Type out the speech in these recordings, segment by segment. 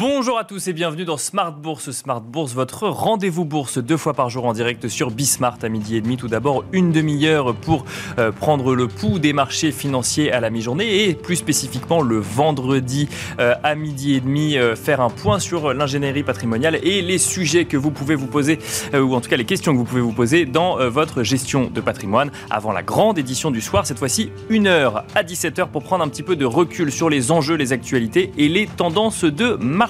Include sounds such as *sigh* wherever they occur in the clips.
Bonjour à tous et bienvenue dans Smart Bourse. Smart Bourse, votre rendez-vous bourse deux fois par jour en direct sur Bismart à midi et demi. Tout d'abord, une demi-heure pour euh, prendre le pouls des marchés financiers à la mi-journée et plus spécifiquement le vendredi euh, à midi et demi, euh, faire un point sur l'ingénierie patrimoniale et les sujets que vous pouvez vous poser, ou en tout cas les questions que vous pouvez vous poser dans votre gestion de patrimoine avant la grande édition du soir. Cette fois-ci, une heure à 17h pour prendre un petit peu de recul sur les enjeux, les actualités et les tendances de marché.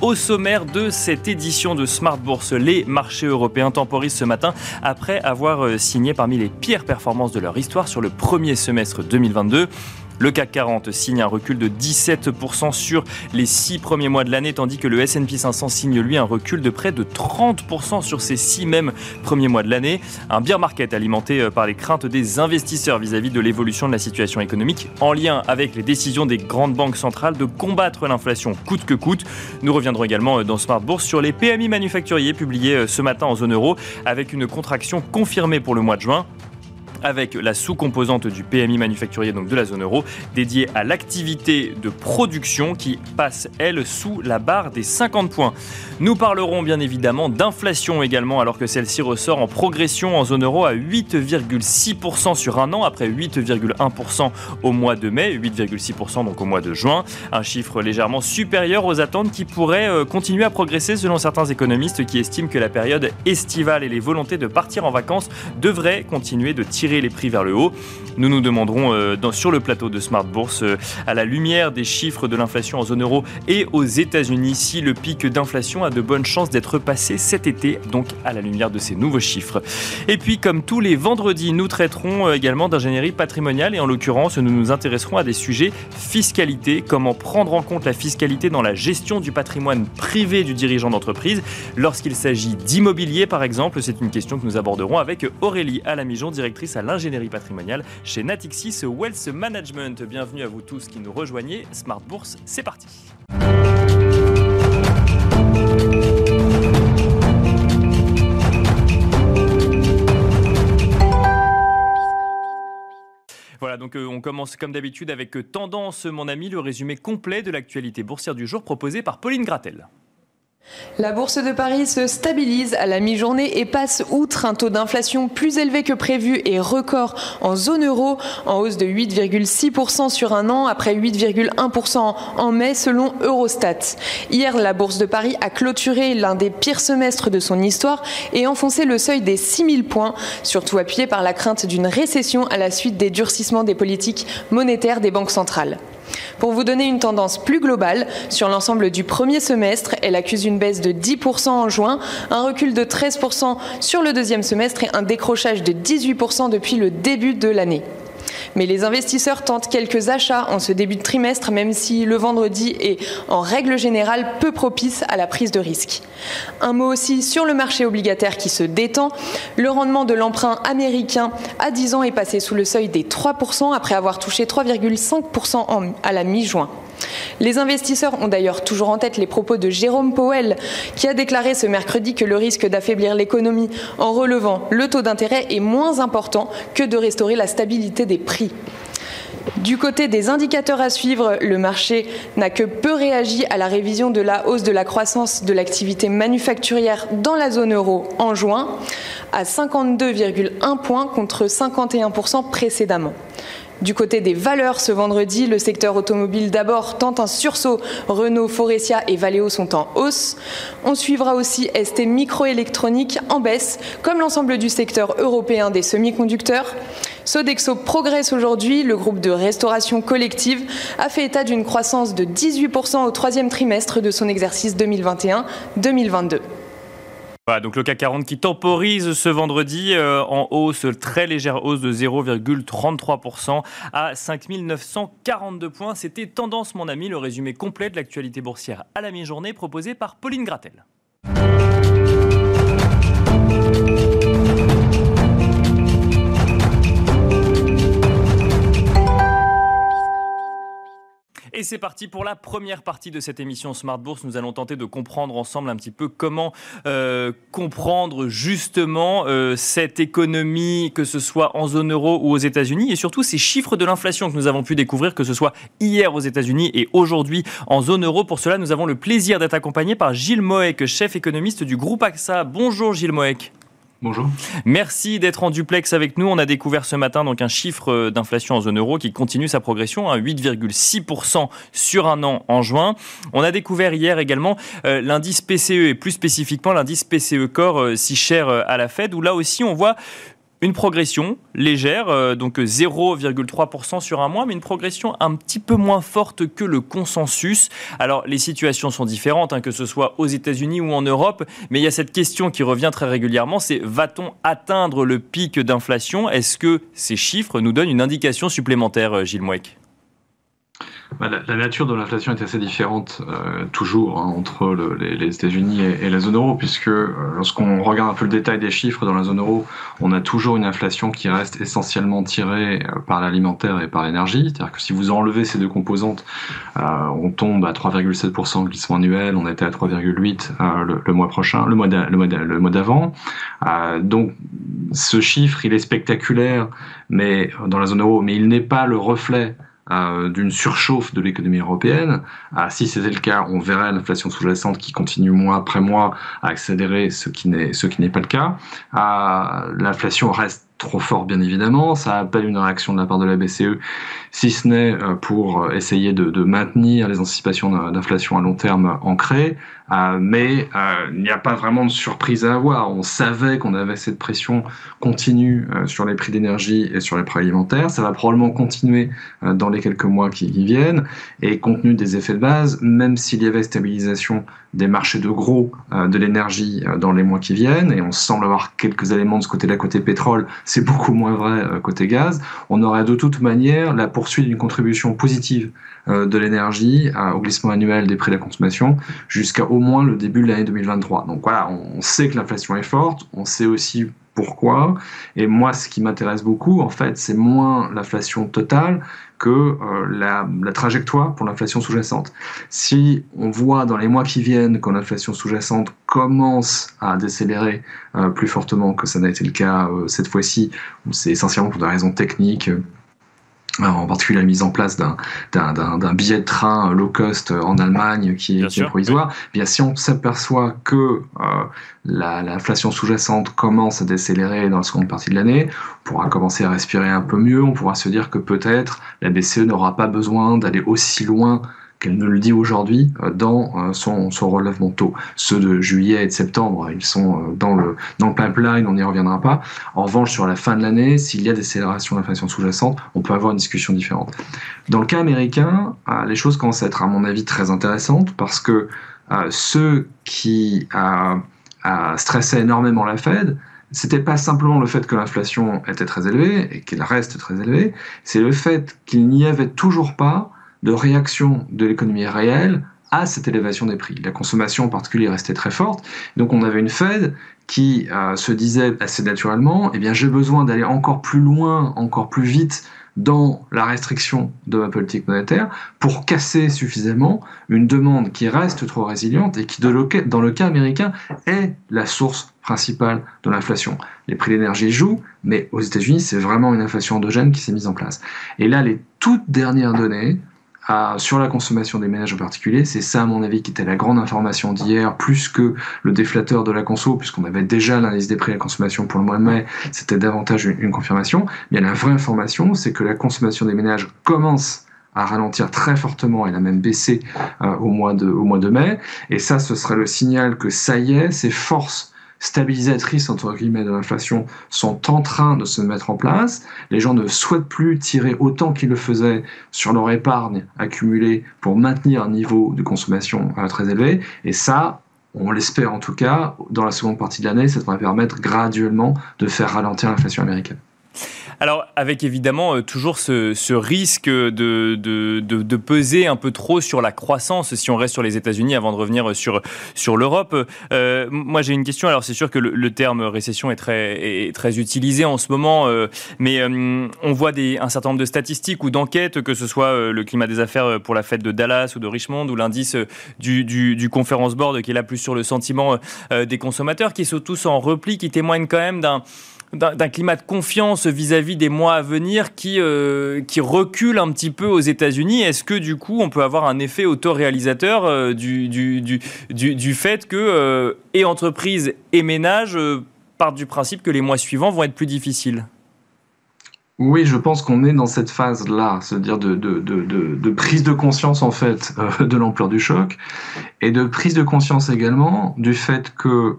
Au sommaire de cette édition de Smart Bourse, les marchés européens temporisent ce matin après avoir euh, signé parmi les pires performances de leur histoire sur le premier semestre 2022. Le CAC 40 signe un recul de 17% sur les six premiers mois de l'année, tandis que le S&P 500 signe lui un recul de près de 30% sur ces six mêmes premiers mois de l'année. Un bear market alimenté euh, par les craintes des investisseurs vis-à-vis de l'évolution de la situation économique, en lien avec les décisions des grandes banques centrales de combattre l'inflation coûte que coûte. Nous reviendrons également euh, dans Smart Bourse sur les PMI manufacturiers publiés euh, ce matin en zone euro, avec une contraction confirmée pour le mois de juin avec la sous-composante du PMI manufacturier, donc de la zone euro, dédiée à l'activité de production qui passe, elle, sous la barre des 50 points. Nous parlerons bien évidemment d'inflation également, alors que celle-ci ressort en progression en zone euro à 8,6% sur un an, après 8,1% au mois de mai, 8,6% donc au mois de juin. Un chiffre légèrement supérieur aux attentes qui pourrait euh, continuer à progresser selon certains économistes qui estiment que la période estivale et les volontés de partir en vacances devraient continuer de tirer les prix vers le haut. Nous nous demanderons euh, sur le plateau de Smart Bourse, euh, à la lumière des chiffres de l'inflation en zone euro et aux États-Unis, si le pic d'inflation a de bonnes chances d'être passé cet été, donc à la lumière de ces nouveaux chiffres. Et puis, comme tous les vendredis, nous traiterons euh, également d'ingénierie patrimoniale et en l'occurrence, nous nous intéresserons à des sujets fiscalité, comment prendre en compte la fiscalité dans la gestion du patrimoine privé du dirigeant d'entreprise. Lorsqu'il s'agit d'immobilier, par exemple, c'est une question que nous aborderons avec Aurélie Alamijon, directrice à l'ingénierie patrimoniale chez Natixis Wealth Management. Bienvenue à vous tous qui nous rejoignez. Smart Bourse, c'est parti. Voilà, donc euh, on commence comme d'habitude avec euh, Tendance, mon ami, le résumé complet de l'actualité boursière du jour proposé par Pauline Gratel. La bourse de Paris se stabilise à la mi-journée et passe outre un taux d'inflation plus élevé que prévu et record en zone euro, en hausse de 8,6% sur un an après 8,1% en mai selon Eurostat. Hier, la bourse de Paris a clôturé l'un des pires semestres de son histoire et enfoncé le seuil des 6000 points, surtout appuyé par la crainte d'une récession à la suite des durcissements des politiques monétaires des banques centrales. Pour vous donner une tendance plus globale, sur l'ensemble du premier semestre, elle accuse une baisse de 10% en juin, un recul de 13% sur le deuxième semestre et un décrochage de 18% depuis le début de l'année. Mais les investisseurs tentent quelques achats en ce début de trimestre, même si le vendredi est en règle générale peu propice à la prise de risque. Un mot aussi sur le marché obligataire qui se détend. Le rendement de l'emprunt américain à 10 ans est passé sous le seuil des 3% après avoir touché 3,5% à la mi-juin. Les investisseurs ont d'ailleurs toujours en tête les propos de Jérôme Powell, qui a déclaré ce mercredi que le risque d'affaiblir l'économie en relevant le taux d'intérêt est moins important que de restaurer la stabilité des prix. Du côté des indicateurs à suivre, le marché n'a que peu réagi à la révision de la hausse de la croissance de l'activité manufacturière dans la zone euro en juin, à 52,1 points contre 51% précédemment. Du côté des valeurs, ce vendredi, le secteur automobile d'abord tente un sursaut. Renault, Forestia et Valeo sont en hausse. On suivra aussi ST Microélectronique en baisse, comme l'ensemble du secteur européen des semi-conducteurs. Sodexo progresse aujourd'hui. Le groupe de restauration collective a fait état d'une croissance de 18% au troisième trimestre de son exercice 2021-2022 donc le CAC 40 qui temporise ce vendredi euh, en hausse, très légère hausse de 0,33% à 5942 points. C'était Tendance, mon ami, le résumé complet de l'actualité boursière à la mi-journée proposé par Pauline Gratel. Et c'est parti pour la première partie de cette émission Smart Bourse. Nous allons tenter de comprendre ensemble un petit peu comment euh, comprendre justement euh, cette économie, que ce soit en zone euro ou aux États-Unis, et surtout ces chiffres de l'inflation que nous avons pu découvrir, que ce soit hier aux États-Unis et aujourd'hui en zone euro. Pour cela, nous avons le plaisir d'être accompagné par Gilles Moek, chef économiste du groupe AXA. Bonjour Gilles Moek. Bonjour. Merci d'être en duplex avec nous. On a découvert ce matin donc un chiffre euh, d'inflation en zone euro qui continue sa progression à 8,6% sur un an en juin. On a découvert hier également euh, l'indice PCE et plus spécifiquement l'indice PCE Core euh, si cher à la Fed où là aussi on voit une progression légère, euh, donc 0,3% sur un mois, mais une progression un petit peu moins forte que le consensus. Alors les situations sont différentes, hein, que ce soit aux États-Unis ou en Europe, mais il y a cette question qui revient très régulièrement, c'est va-t-on atteindre le pic d'inflation? Est-ce que ces chiffres nous donnent une indication supplémentaire, euh, Gilles Mouek bah, la, nature de l'inflation est assez différente euh, toujours hein, entre les, États-Unis et, la zone euro, puisque euh, lorsqu'on regarde un peu le détail des chiffres dans la zone euro, on a toujours une inflation qui reste essentiellement tirée euh, par l'alimentaire et par l'énergie. C'est-à-dire que si vous enlevez ces deux composantes, on tombe à 3,7% de glissement annuel, on était à 3,8% le, mois prochain, le mois d'avant. donc ce chiffre, il est spectaculaire, mais dans la zone euro, mais il n'est pas le reflet euh, d'une surchauffe de l'économie européenne. Ah, si c'était le cas, on verrait l'inflation sous-jacente qui continue mois après mois à accélérer, ce qui n'est pas le cas. Ah, l'inflation reste trop fort bien évidemment, ça appelle une réaction de la part de la BCE, si ce n'est euh, pour essayer de maintenir les anticipations d'inflation à long terme ancrées, euh, mais euh, il n'y a pas vraiment de surprise à avoir. On savait qu'on avait cette pression continue euh, sur les prix d'énergie et sur les prix alimentaires. Ça va probablement continuer dans les quelques mois qui, qui, viennent. Et compte tenu des effets de base, même s'il y avait stabilisation des marchés de gros de l'énergie dans les mois qui viennent, et on semble avoir quelques éléments de ce côté-là côté pétrole, c'est beaucoup moins vrai côté gaz, on aurait de toute manière la poursuite d'une contribution positive de l'énergie au glissement annuel des prix de la consommation jusqu'à au moins le début de l'année 2023. Donc voilà, on sait que l'inflation est forte, on sait aussi pourquoi. Et moi, ce qui m'intéresse beaucoup, en fait, c'est moins l'inflation totale que euh, la, trajectoire pour l'inflation sous-jacente. Si on voit dans les mois qui viennent que l'inflation sous-jacente commence à décélérer euh, plus fortement que ça n'a été le cas euh, cette fois-ci, c'est essentiellement pour des raisons techniques, en particulier la mise en place d'un billet de train low cost en Allemagne qui est, provisoire, bien si on s'aperçoit que euh, l'inflation sous-jacente commence à décélérer dans la seconde partie de l'année, on pourra commencer à respirer un peu mieux, on pourra se dire que peut-être la BCE n'aura pas besoin d'aller aussi loin qu'elle ne le dit aujourd'hui euh, dans euh, son, son relèvement tôt. Ceux de juillet et de septembre, ils sont euh, dans le, dans le pipeline, on n'y reviendra pas. En revanche, sur la fin de l'année, s'il y a des accélérations d'inflation sous-jacente, on peut avoir une discussion différente. Dans le cas américain, les choses commencent à être, à mon avis, très intéressantes parce que ceux qui stressaient énormément la Fed, c'était pas simplement le fait que l'inflation était très élevée et qu'elle reste très élevée, c'est le fait qu'il n'y avait toujours pas de réaction de l'économie réelle à cette élévation des prix. La consommation en particulier restait très forte. Donc on avait une Fed qui euh, se disait assez naturellement, eh bien j'ai besoin d'aller encore plus loin, encore plus vite dans la restriction de ma politique monétaire pour casser suffisamment une demande qui reste trop résiliente et qui, dans le cas américain, est la source principale de l'inflation. Les prix de l'énergie jouent, mais aux États-Unis, c'est vraiment une inflation endogène qui s'est mise en place. Et là, les toutes dernières données sur la consommation des ménages en particulier. C'est ça, à mon avis, qui était la grande information d'hier, plus que le déflateur de la conso, puisqu'on avait déjà l'indice des prix à la consommation pour le mois de mai, c'était davantage une, confirmation. Mais la vraie information, c'est que la consommation des ménages commence à ralentir très fortement, elle a même baissé euh, au, mois de, au mois de mai. Et ça, ce serait le signal que ça y est, ces forces stabilisatrices entre guillemets de l'inflation sont en train de se mettre en place. Les gens ne souhaitent plus tirer autant qu'ils le faisaient sur leur épargne accumulée pour maintenir un niveau de consommation euh, très élevé. Et ça, on l'espère en tout cas, dans la seconde partie de l'année, ça devrait permettre graduellement de faire ralentir l'inflation américaine. Alors, avec évidemment euh, toujours ce, risque de, peser un peu trop sur la croissance si on reste sur les États-Unis avant de revenir sur, l'Europe. Euh, moi, j'ai une question. Alors, c'est sûr que le, terme récession est très, utilisé en ce moment, euh, mais on voit un certain nombre de statistiques ou d'enquêtes, que ce soit le climat des affaires pour la fête de Dallas ou de Richmond ou l'indice du, du, du, Conference Board qui est là plus sur le sentiment des consommateurs, qui sont tous en repli, qui témoignent quand même d'un d'un climat de confiance vis-à-vis des mois à venir qui, euh, qui recule un petit peu aux États-Unis. Est-ce que du coup, on peut avoir un effet autoréalisateur euh, du, du, fait que euh, et entreprises et ménages partent du principe que les mois suivants vont être plus difficiles? Oui, je pense qu'on est dans cette phase-là, c'est-à-dire de, prise de conscience en fait de l'ampleur du choc et de prise de conscience également du fait que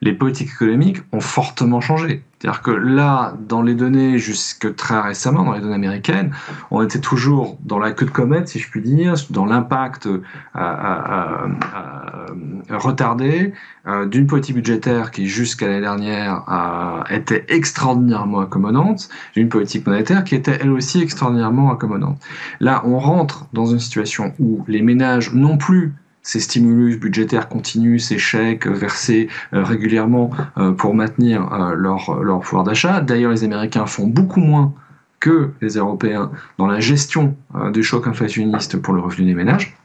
les politiques économiques ont fortement changé. C'est-à-dire que là, dans les données jusque très récemment, dans les données américaines, on était toujours dans la queue de comète, si je puis dire, dans l'impact euh, euh, euh, retardé d'une politique budgétaire qui, jusqu'à l'année dernière, était extraordinairement accommodante, d'une politique monétaire qui était elle aussi extraordinairement accommodante. Là, on rentre dans une situation où les ménages non plus ces stimulus budgétaires continus, ces chèques versés euh, régulièrement euh, pour maintenir euh, leur, pouvoir d'achat. D'ailleurs, les Américains font beaucoup moins que les Européens dans la gestion du choc inflationniste pour le revenu des ménages.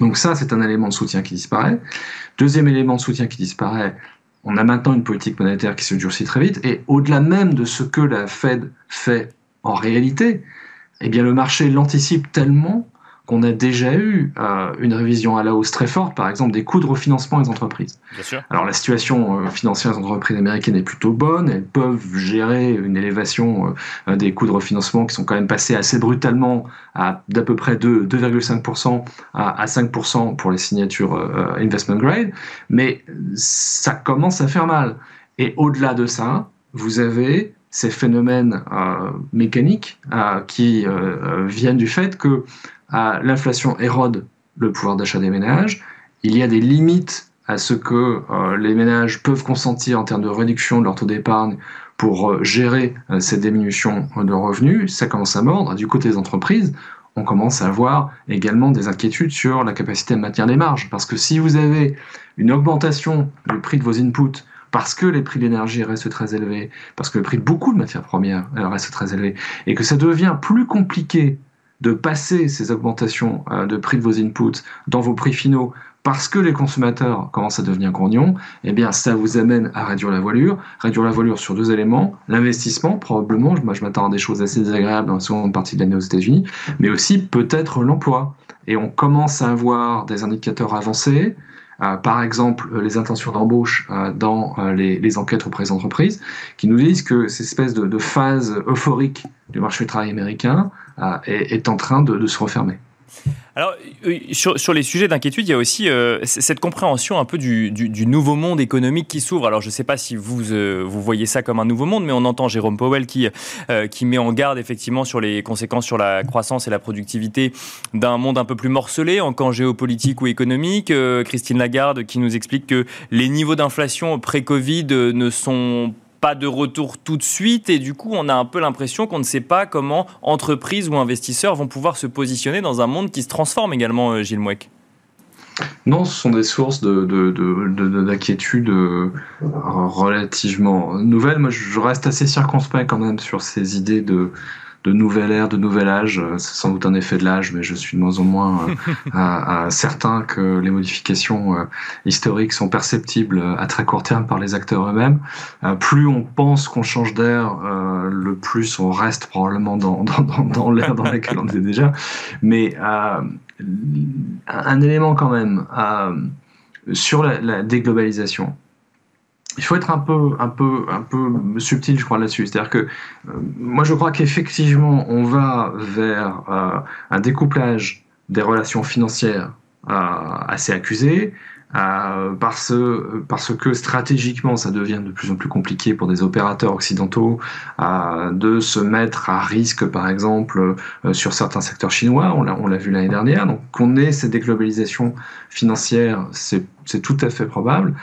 Donc ça, c'est un élément de soutien qui disparaît. Deuxième élément de soutien qui disparaît, on a maintenant une politique monétaire qui se durcit très vite, et au-delà même de ce que la Fed fait en réalité, eh bien le marché l'anticipe tellement qu'on a déjà eu euh, une révision à la hausse très forte, par exemple, des coûts de refinancement des entreprises. Bien sûr. Alors la situation euh, financière des entreprises américaines est plutôt bonne, elles peuvent gérer une élévation euh, des coûts de refinancement qui sont quand même passés assez brutalement à d'à peu près 2,5% à, à 5% pour les signatures investment grade, mais ça commence à faire mal. Et au-delà de ça, vous avez ces phénomènes mécaniques qui viennent du fait que l'inflation érode le pouvoir d'achat des ménages, il y a des limites à ce que euh, les ménages peuvent consentir en termes de réduction de leur taux d'épargne pour euh, gérer euh, cette diminution de revenus, ça commence à mordre. Du côté des entreprises, on commence à avoir également des inquiétudes sur la capacité à maintenir des marges. Parce que si vous avez une augmentation du prix de vos inputs, parce que les prix de l'énergie restent très élevés, parce que le prix de beaucoup de matières premières reste très élevé, et que ça devient plus compliqué de passer ces augmentations euh, de prix de vos inputs dans vos prix finaux parce que les consommateurs commencent à devenir grognons, eh bien, ça vous amène à réduire la voilure. Réduire la voilure sur deux éléments. L'investissement, probablement. Moi, je m'attends à des choses assez désagréables dans la seconde partie de l'année aux États-Unis, mais aussi peut-être l'emploi. Et on commence à avoir des indicateurs avancés. Euh, par exemple, les intentions d'embauche euh, dans les, enquêtes auprès des entreprises, qui nous disent que cette espèce de, phase euphorique du marché du travail américain euh, est, en train de, se refermer. Alors, euh, sur, les sujets d'inquiétude, il y a aussi euh, cette compréhension un peu du, nouveau monde économique qui s'ouvre. Alors, je ne sais pas si vous, vous voyez ça comme un nouveau monde, mais on entend Jérôme Powell qui, qui met en garde effectivement sur les conséquences sur la croissance et la productivité d'un monde un peu plus morcelé en camp géopolitique ou économique. Christine Lagarde qui nous explique que les niveaux d'inflation pré-Covid ne sont pas pas de retour tout de suite et du coup on a un peu l'impression qu'on ne sait pas comment entreprises ou investisseurs vont pouvoir se positionner dans un monde qui se transforme également, euh, Gilles Mouek. Non, ce sont des sources d'inquiétude de, de, relativement nouvelles. Moi, je reste assez circonspect quand même sur ces idées de, de nouvelle ère, de nouvel âge. C'est sans doute un effet de l'âge, mais je suis de moins en moins euh, *laughs* certain que les modifications euh, historiques sont perceptibles à très court terme par les acteurs eux-mêmes. Euh, plus on pense qu'on change d'air, le plus on reste probablement dans, dans, dans, dans l'ère dans laquelle on est déjà. Mais un élément quand même sur la, la déglobalisation il faut être un peu, un peu, un peu subtil, je crois, là-dessus. C'est-à-dire que euh, moi, je crois qu'effectivement, on va vers euh, un découplage des relations financières euh, assez accusé, parce, parce que stratégiquement, ça devient de plus en plus compliqué pour des opérateurs occidentaux de se mettre à risque, par exemple, sur certains secteurs chinois. On l'a vu l'année dernière. Donc, qu'on ait cette déglobalisation financière, c'est tout à fait probable.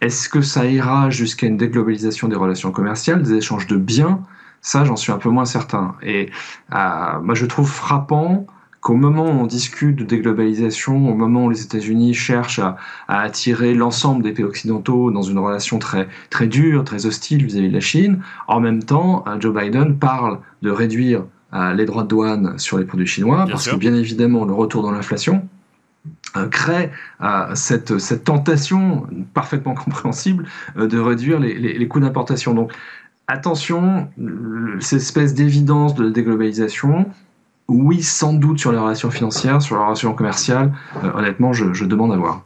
Est-ce que ça ira jusqu'à une déglobalisation des relations commerciales, des échanges de biens? Ça, j'en suis un peu moins certain. Et moi, je trouve frappant qu'au moment où on discute de déglobalisation, au moment où les États-Unis cherchent à, attirer l'ensemble des pays occidentaux dans une relation très, très dure, très hostile vis-à-vis de la Chine, en même temps, euh, Joe Biden parle de réduire euh, les droits de douane sur les produits chinois, parce que bien évidemment, le retour dans l'inflation, euh, crée cette, tentation parfaitement compréhensible de réduire les, coûts d'importation. Donc attention, cette espèce d'évidence de déglobalisation, oui, sans doute sur les relations financières, sur les relations commerciales. Euh, honnêtement, je demande à voir.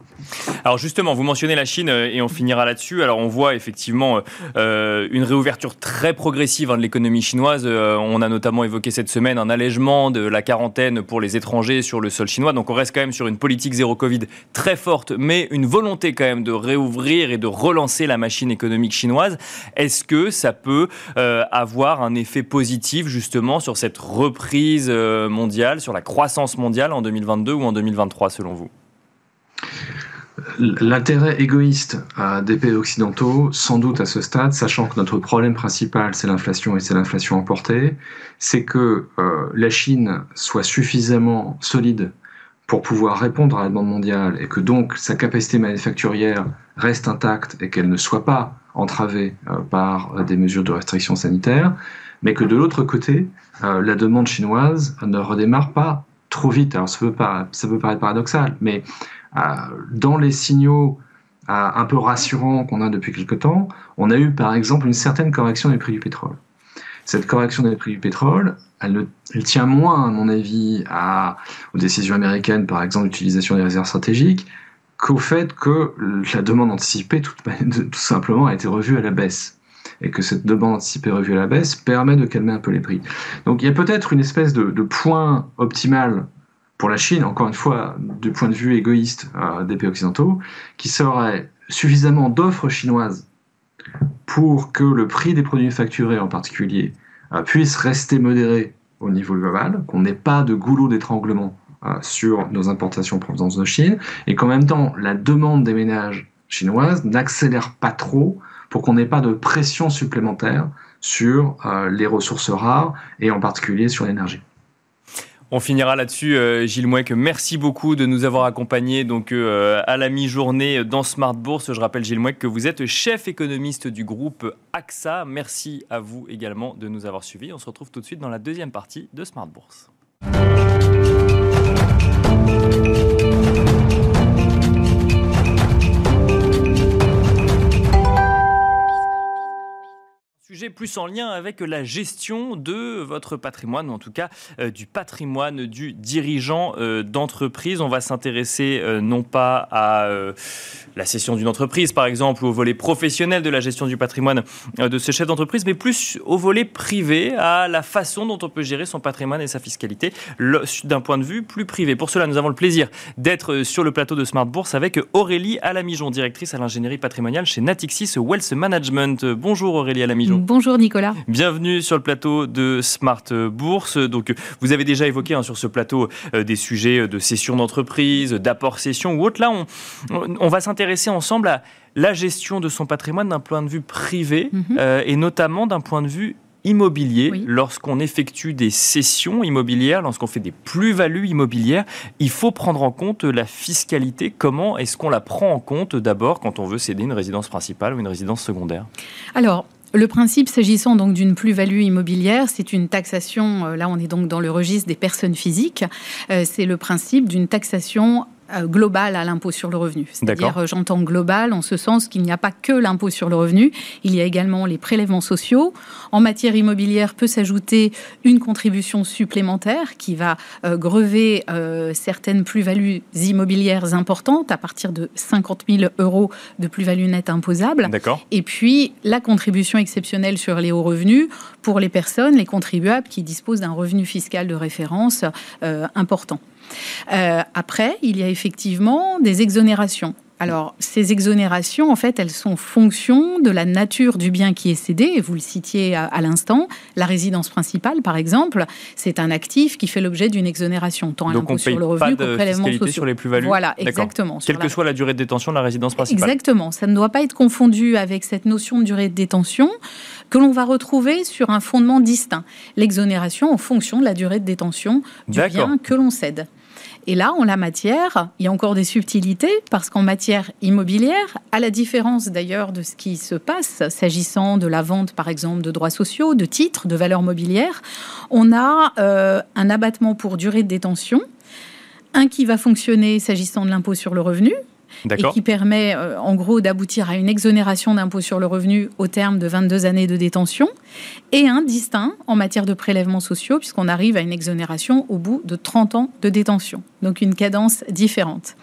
Alors justement, vous mentionnez la Chine euh, et on finira là-dessus. Alors on voit effectivement euh, une réouverture très progressive hein, de l'économie chinoise. Euh, on a notamment évoqué cette semaine un allègement de la quarantaine pour les étrangers sur le sol chinois. Donc on reste quand même sur une politique zéro Covid très forte, mais une volonté quand même de réouvrir et de relancer la machine économique chinoise. Est-ce que ça peut avoir un effet positif justement sur cette reprise mondiale, sur la croissance mondiale en 2022 ou en 2023 selon vous? L'intérêt égoïste euh, des pays occidentaux, sans doute à ce stade, sachant que notre problème principal c'est l'inflation et c'est l'inflation emportée, c'est que euh, la Chine soit suffisamment solide pour pouvoir répondre à la demande mondiale et que donc sa capacité manufacturière reste intacte et qu'elle ne soit pas entravée euh, par des mesures de restriction sanitaire, mais que de l'autre côté, la demande chinoise ne redémarre pas trop vite. Alors ça peut paraître paradoxal, mais dans les signaux un peu rassurants qu'on a depuis quelque temps, on a eu par exemple une certaine correction des prix du pétrole. Cette correction des prix du pétrole, elle, tient moins, à mon avis, aux décisions américaines, par exemple, l'utilisation des réserves stratégiques, qu'au fait que la demande anticipée, *laughs* tout, simplement, a été revue à la baisse. Et que cette demande anticipée revue à la baisse permet de calmer un peu les prix. Donc il y a peut-être une espèce de point optimal pour la Chine, encore une fois, du point de vue égoïste euh, des pays occidentaux, qui serait suffisamment d'offres chinoises pour que le prix des produits facturés en particulier euh, puisse rester modéré au niveau global, qu'on n'ait pas de goulot d'étranglement euh, sur nos importations en provenance de Chine, et qu'en même temps, la demande des ménages chinoises n'accélère pas trop pour qu'on n'ait pas de pression supplémentaire sur les ressources rares et en particulier sur l'énergie. On finira là-dessus, euh, Gilles Mouek. Merci beaucoup de nous avoir accompagnés donc, euh, à la mi-journée dans Smart Bourse. Je rappelle, Gilles Mouek, que vous êtes chef économiste du groupe AXA. Merci à vous également de nous avoir suivis. On se retrouve tout de suite dans la deuxième partie de Smart Bourse. Plus en lien avec la gestion de votre patrimoine, ou en tout cas euh, du patrimoine du dirigeant euh, d'entreprise. On va s'intéresser euh, non pas à la cession d'une entreprise, par exemple, ou au volet professionnel de la gestion du patrimoine de ce chef d'entreprise, mais plus au volet privé, à la façon dont on peut gérer son patrimoine et sa fiscalité d'un point de vue plus privé. Pour cela, nous avons le plaisir d'être sur le plateau de Smart Bourse avec Aurélie Alamijon, directrice à l'ingénierie patrimoniale chez Natixis Wealth Management. Bonjour Aurélie Alamijon. Bonjour Nicolas. Bienvenue sur le plateau de Smart Bourse. Donc, vous avez déjà évoqué hein, sur ce plateau euh, des sujets de cession d'entreprise, d'apport cession ou autre. Là, on, on va s'intéresser ensemble à la gestion de son patrimoine d'un point de vue privé mhm. euh, et notamment d'un point de vue immobilier, lorsqu'on effectue des cessions immobilières, lorsqu'on fait des plus-values immobilières, il faut prendre en compte la fiscalité. Comment est-ce qu'on la prend en compte d'abord quand on veut céder une résidence principale ou une résidence secondaire? Alors, le principe, s'agissant donc d'une plus-value immobilière, c'est une taxation, euh, là on est donc dans le registre des personnes physiques, euh, c'est le principe d'une taxation euh, global à l'impôt sur le revenu. C'est-à-dire, euh, j'entends global en ce sens qu'il n'y a pas que l'impôt sur le revenu, il y a également les prélèvements sociaux. En matière immobilière peut s'ajouter une contribution supplémentaire qui va euh, grever certaines plus-values immobilières importantes à partir de 50 000 euros de plus-value nette imposable. Et puis la contribution exceptionnelle sur les hauts revenus pour les personnes, les contribuables qui disposent d'un revenu fiscal de référence important. Euh, après, il y a effectivement des exonérations Alors, ces exonérations, en fait, elles sont fonction de la nature du bien qui est cédé. Et vous le citiez à, l'instant, la résidence principale, par exemple, c'est un actif qui fait l'objet d'une exonération, tant à l'impôt sur le revenu qu'au prélèvement social. sur les plus-values. Voilà, exactement. Quelle que soit la durée de détention de la résidence principale. Exactement. Ça ne doit pas être confondu avec cette notion de durée de détention que l'on va retrouver sur un fondement distinct. L'exonération en fonction de la durée de détention du bien que l'on cède. Et là, en la matière, il y a encore des subtilités parce qu'en matière immobilière, à la différence d'ailleurs de ce qui se passe s'agissant de la vente, par exemple, de droits sociaux, de titres, de valeurs mobilières, on a euh, un abattement pour durée de détention, un qui va fonctionner s'agissant de l'impôt sur le revenu, et qui permet euh, en gros d'aboutir à une exonération d'impôt sur le revenu au terme de 22 années de détention, et un distinct en matière de prélèvements sociaux, puisqu'on arrive à une exonération au bout de 30 ans de détention. Donc une cadence différente.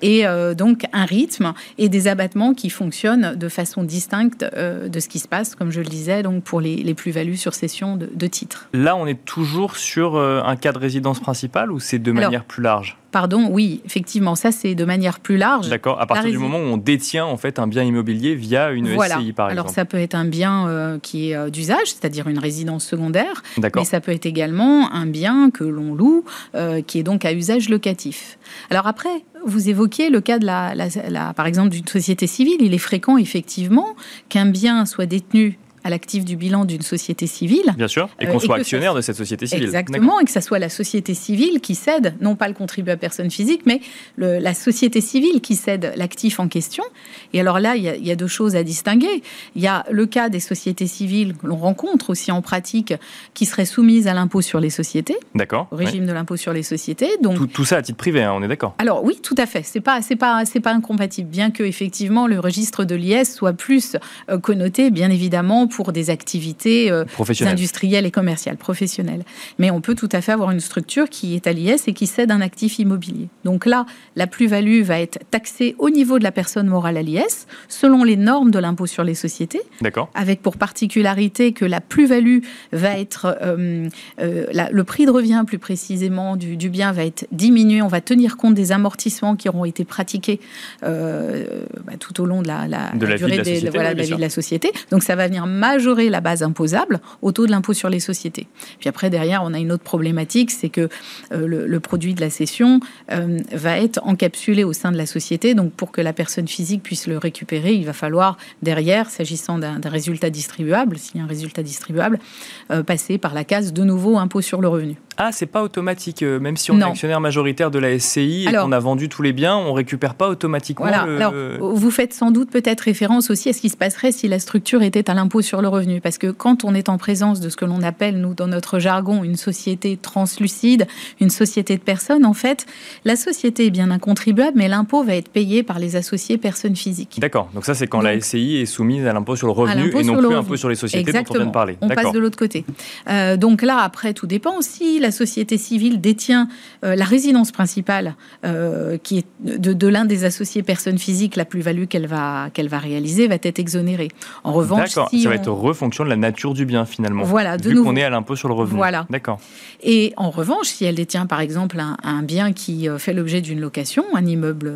Et euh, donc un rythme et des abattements qui fonctionnent de façon distincte euh, de ce qui se passe, comme je le disais, donc pour les, plus-values sur cession de, titres. Là, on est toujours sur un cas de résidence principale ou c'est de manière plus large? Pardon, oui, effectivement, ça c'est de manière plus large. D'accord, à partir du moment où on détient en fait un bien immobilier via une SCI par exemple. Alors ça peut être un bien euh, qui est euh, d'usage, c'est-à-dire une résidence secondaire, mais ça peut être également un bien que l'on loue, euh, qui est donc à usage Alors après, vous évoquez le cas de la, la par exemple d'une société civile. Il est fréquent effectivement qu'un bien soit détenu à l'actif du bilan d'une société civile. Bien sûr, et qu'on euh, soit actionnaire de cette société civile. Exactement, et que ce soit la société civile qui cède, non pas le contribuable personne physique, mais la société civile qui cède l'actif en question. Et alors là, il y, a, deux choses à distinguer. Il y a le cas des sociétés civiles que l'on rencontre aussi en pratique, qui seraient soumises à l'impôt sur les sociétés. D'accord. Au régime de l'impôt sur les sociétés. Donc tout, ça à titre privé, hein, on est d'accord. Alors oui, tout à fait. C'est pas c'est pas c'est pas incompatible, bien que effectivement le registre de l'IS soit plus euh, connoté, bien évidemment pour des activités euh, industrielles et commerciales, professionnelles. Mais on peut tout à fait avoir une structure qui est à l'IS et qui cède un actif immobilier. Donc là, la plus-value va être taxée au niveau de la personne morale à l'IS, selon les normes de l'impôt sur les sociétés. D'accord. Avec pour particularité que la plus-value va être. Euh, euh, le prix de revient, plus précisément, du, bien va être diminué. On va tenir compte des amortissements qui auront été pratiqués bah, tout au long de la, durée de la, vie de la société. Donc ça va venir majorer la base imposable au taux de l'impôt sur les sociétés. Puis après, derrière, on a une autre problématique, c'est que euh, le, produit de la cession euh, va être encapsulé au sein de la société. Donc, pour que la personne physique puisse le récupérer, il va falloir, derrière, s'agissant d'un résultat distribuable, s'il y a un résultat distribuable, euh, passer par la case de nouveau impôt sur le revenu. Ah, c'est pas automatique. Même si on est actionnaire majoritaire de la SCI et qu'on a vendu tous les biens, on récupère pas automatiquement. Alors, vous faites sans doute peut-être référence aussi à ce qui se passerait si la structure était à l'impôt sur le revenu. Parce que quand on est en présence de ce que l'on appelle, nous, dans notre jargon, une société translucide, une société de personnes, en fait, la société est bien un contribuable, mais l'impôt va être payé par les associés personnes physiques. D'accord. Donc ça, c'est quand la SCI est soumise à l'impôt sur le revenu et non plus l'impôt sur les sociétés dont on vient de parler. On passe de l'autre côté. Euh, donc là, après, tout dépend aussi la société civile détient euh, la résidence principale, euh, qui est de, l'un des associés personnes physiques, la plus-value qu'elle va, qu'elle va réaliser va être exonérée. En revanche, si ça va être refonction de la nature du bien finalement. Voilà, de vu qu'on est à l'impôt sur le revenu. Voilà. D'accord. Et en revanche, si elle détient par exemple un, bien qui euh, fait l'objet d'une location, un immeuble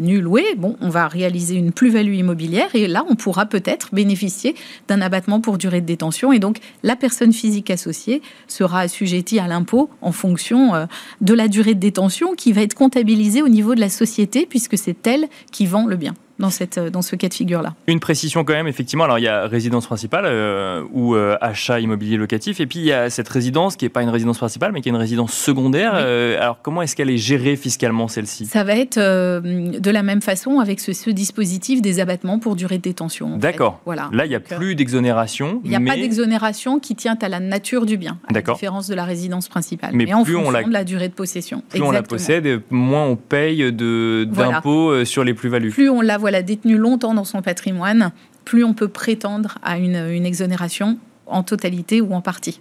nu loué, bon, on va réaliser une plus-value immobilière et là, on pourra peut-être bénéficier d'un abattement pour durée de détention et donc la personne physique associée sera assujettie à l'impôt en fonction euh, de la durée de détention qui va être comptabilisée au niveau de la société puisque c'est elle qui vend le bien dans, cette, dans ce cas de figure-là. Une précision quand même, effectivement. Alors, il y a résidence principale euh, ou euh, achat immobilier locatif. Et puis, il y a cette résidence qui n'est pas une résidence principale, mais qui est une résidence secondaire. Euh, alors, comment est-ce qu'elle est gérée fiscalement, celle-ci? Ça va être de la même façon avec ce, dispositif des abattements pour durée de détention. D'accord. Voilà. Là, il n'y a plus d'exonération. Il n'y a pas d'exonération qui tient à la nature du bien, à la différence de la résidence principale. Mais, en plus fonction on la... de la durée de possession. Plus on la possède, moins on paye d'impôts sur les plus-values. Plus on la l'a détenu longtemps dans son patrimoine, plus on peut prétendre à une, exonération en totalité ou en partie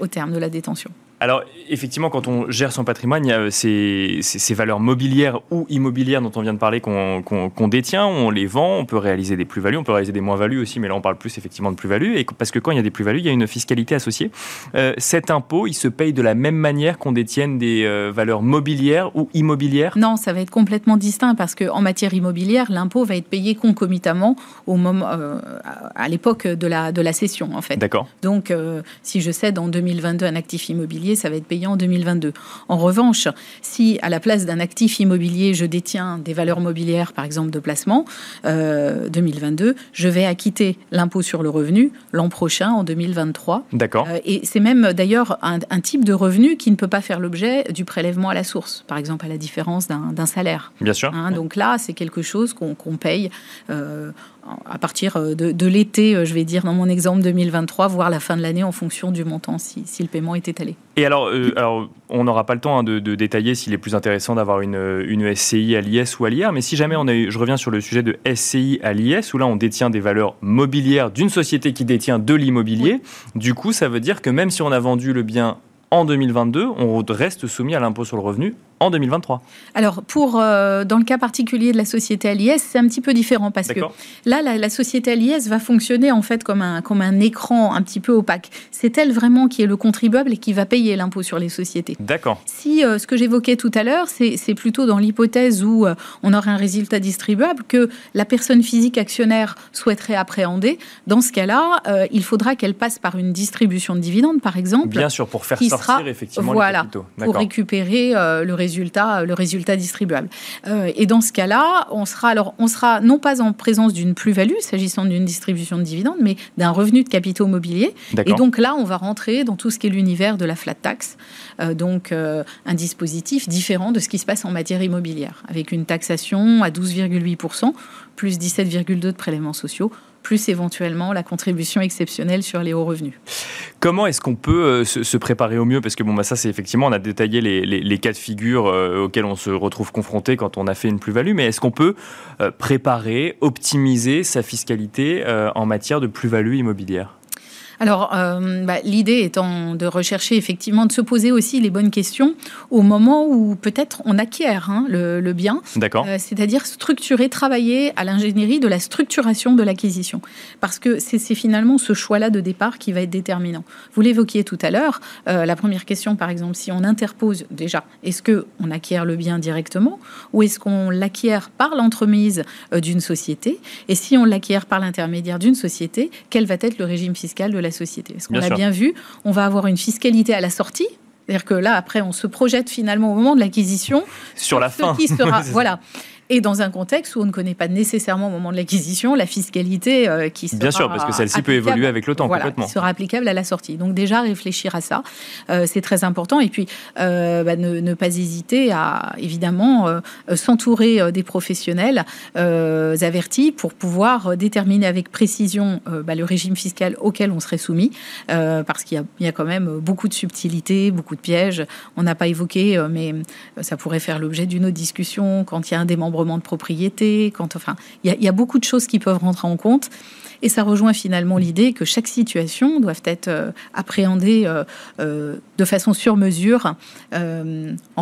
au terme de la détention. Alors, effectivement, quand on gère son patrimoine, il y a ces, ces, valeurs mobilières ou immobilières dont on vient de parler qu'on détient, on les vend, on peut réaliser des plus-values, on peut réaliser des moins-values aussi, mais là on parle plus effectivement de plus-values, et parce que quand il y a des plus-values, il y a une fiscalité associée. Euh, cet impôt, il se paye de la même manière qu'on détienne des euh, valeurs mobilières ou immobilières? Non, ça va être complètement distinct, parce qu'en matière immobilière, l'impôt va être payé concomitamment au moment, euh, à l'époque de la, de la cession, en fait. D'accord. Donc, si je cède en 2022 un actif immobilier, ça va être payé en 2022. En revanche, si à la place d'un actif immobilier, je détiens des valeurs mobilières, par exemple de placement, 2022, euh, je vais acquitter l'impôt sur le revenu l'an prochain, en 2023. D'accord. Euh, et c'est même d'ailleurs un, type de revenu qui ne peut pas faire l'objet du prélèvement à la source, par exemple à la différence d'un salaire. Bien sûr. Hein, donc là, c'est quelque chose qu'on paye. Euh, à partir euh, de, l'été, euh, je vais dire dans mon exemple 2023, voire la fin de l'année en fonction du montant, si, le paiement est étalé. Et alors, euh, alors on n'aura pas le temps hein, de, détailler s'il est plus intéressant d'avoir une, une, SCI à l'IS ou à l'IR, mais si jamais on a je reviens sur le sujet de SCI à l'IS, où là on détient des valeurs mobilières d'une société qui détient de l'immobilier, du coup ça veut dire que même si on a vendu le bien en 2022, on reste soumis à l'impôt sur le revenu en 2023. Alors, pour, euh, dans le cas particulier de la société l'IS, c'est un petit peu différent parce que là, la, société l'IS va fonctionner en fait comme un, comme un écran un petit peu opaque. C'est elle vraiment qui est le contribuable et qui va payer l'impôt sur les sociétés. D'accord. Si euh, ce que j'évoquais tout à l'heure, c'est plutôt dans l'hypothèse où euh, on aurait un résultat distribuable que la personne physique actionnaire souhaiterait appréhender, dans ce cas-là, il faudra qu'elle passe par une distribution de dividendes, par exemple. Bien sûr, pour faire sortir effectivement voilà, les capitaux. Pour récupérer le résultat résultat, le résultat distribuable. Euh, et dans ce cas-là, on sera alors on sera non pas en présence d'une plus-value s'agissant d'une distribution de dividendes, mais d'un revenu de capitaux mobiliers. Et donc là, on va rentrer dans tout ce qui est l'univers de la flat tax, euh, donc euh, un dispositif différent de ce qui se passe en matière immobilière, avec une taxation à 12,8 plus 17,2 de prélèvements sociaux plus éventuellement la contribution exceptionnelle sur les hauts revenus. Comment est-ce qu'on peut euh, se, préparer au mieux? Parce que bon, bah, ça, c'est effectivement, on a détaillé les, cas de figure euh, auxquels on se retrouve confronté quand on a fait une plus-value, mais est-ce qu'on peut euh, préparer, optimiser sa fiscalité en matière de plus-value immobilière? Alors, euh, bah, l'idée étant de rechercher effectivement, de se poser aussi les bonnes questions au moment où peut-être on acquiert hein, le, bien. D'accord. Euh, c'est-à-dire structurer, travailler à l'ingénierie de la structuration de l'acquisition. Parce que c'est finalement ce choix-là de départ qui va être déterminant. Vous l'évoquiez tout à l'heure. Euh, la première question, par exemple, si on interpose déjà, est-ce qu'on acquiert le bien directement ou est-ce qu'on l'acquiert par l'entremise d'une société? Et si on l'acquiert par l'intermédiaire d'une société, quel va être le régime fiscal de la société. Parce qu'on a bien vu, on va avoir une fiscalité à la sortie. C'est-à-dire que là, après, on se projette finalement au moment de l'acquisition. Sur la fin. Qui sera, *laughs* voilà et dans un contexte où on ne connaît pas nécessairement au moment de l'acquisition la fiscalité euh, qui sera Bien sûr, parce que celle-ci peut évoluer avec le temps voilà, complètement. Qui sera applicable à la sortie. Donc déjà réfléchir à ça, euh, c'est très important. Et puis euh, bah, ne, pas hésiter à évidemment s'entourer des professionnels avertis pour pouvoir déterminer avec précision bah, le régime fiscal auquel on serait soumis, parce qu'il y, y, a quand même beaucoup de subtilités, beaucoup de pièges. On n'a pas évoqué, mais ça pourrait faire l'objet d'une autre discussion quand il y a un démembrement de propriété, quand, enfin, il y, a beaucoup de choses qui peuvent rentrer en compte. Et ça rejoint finalement l'idée que chaque situation doit être euh, appréhendée euh, euh, de façon sur mesure. oui,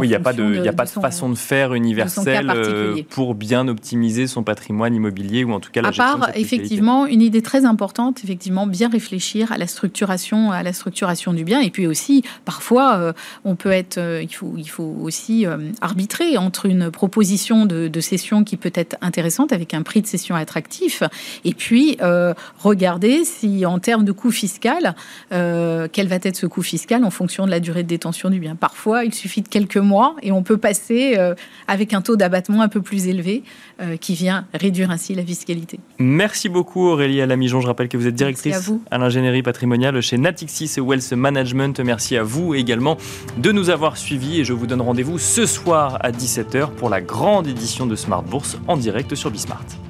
il n'y a pas de, il a pas de, façon de faire universelle pour bien optimiser son patrimoine immobilier ou en tout cas la à part, effectivement, une idée très importante, effectivement, bien réfléchir à la structuration, à la structuration du bien. Et puis aussi, parfois, on peut être, il faut, il faut aussi arbitrer entre une proposition de, de cession qui peut être intéressante avec un prix de cession attractif et puis euh, regarder si en termes de coût fiscal, euh, quel va être ce coût fiscal en fonction de la durée de détention du bien. Parfois, il suffit de quelques mois et on peut passer euh, avec un taux d'abattement un peu plus élevé qui vient réduire ainsi la fiscalité. Merci beaucoup Aurélie Alamijon. Je rappelle que vous êtes directrice à, l'ingénierie patrimoniale chez Natixis Wealth Management. Merci à vous également de nous avoir suivis et je vous donne rendez-vous ce soir à 17h pour la grande édition Smart Bourse en direct sur Bismart.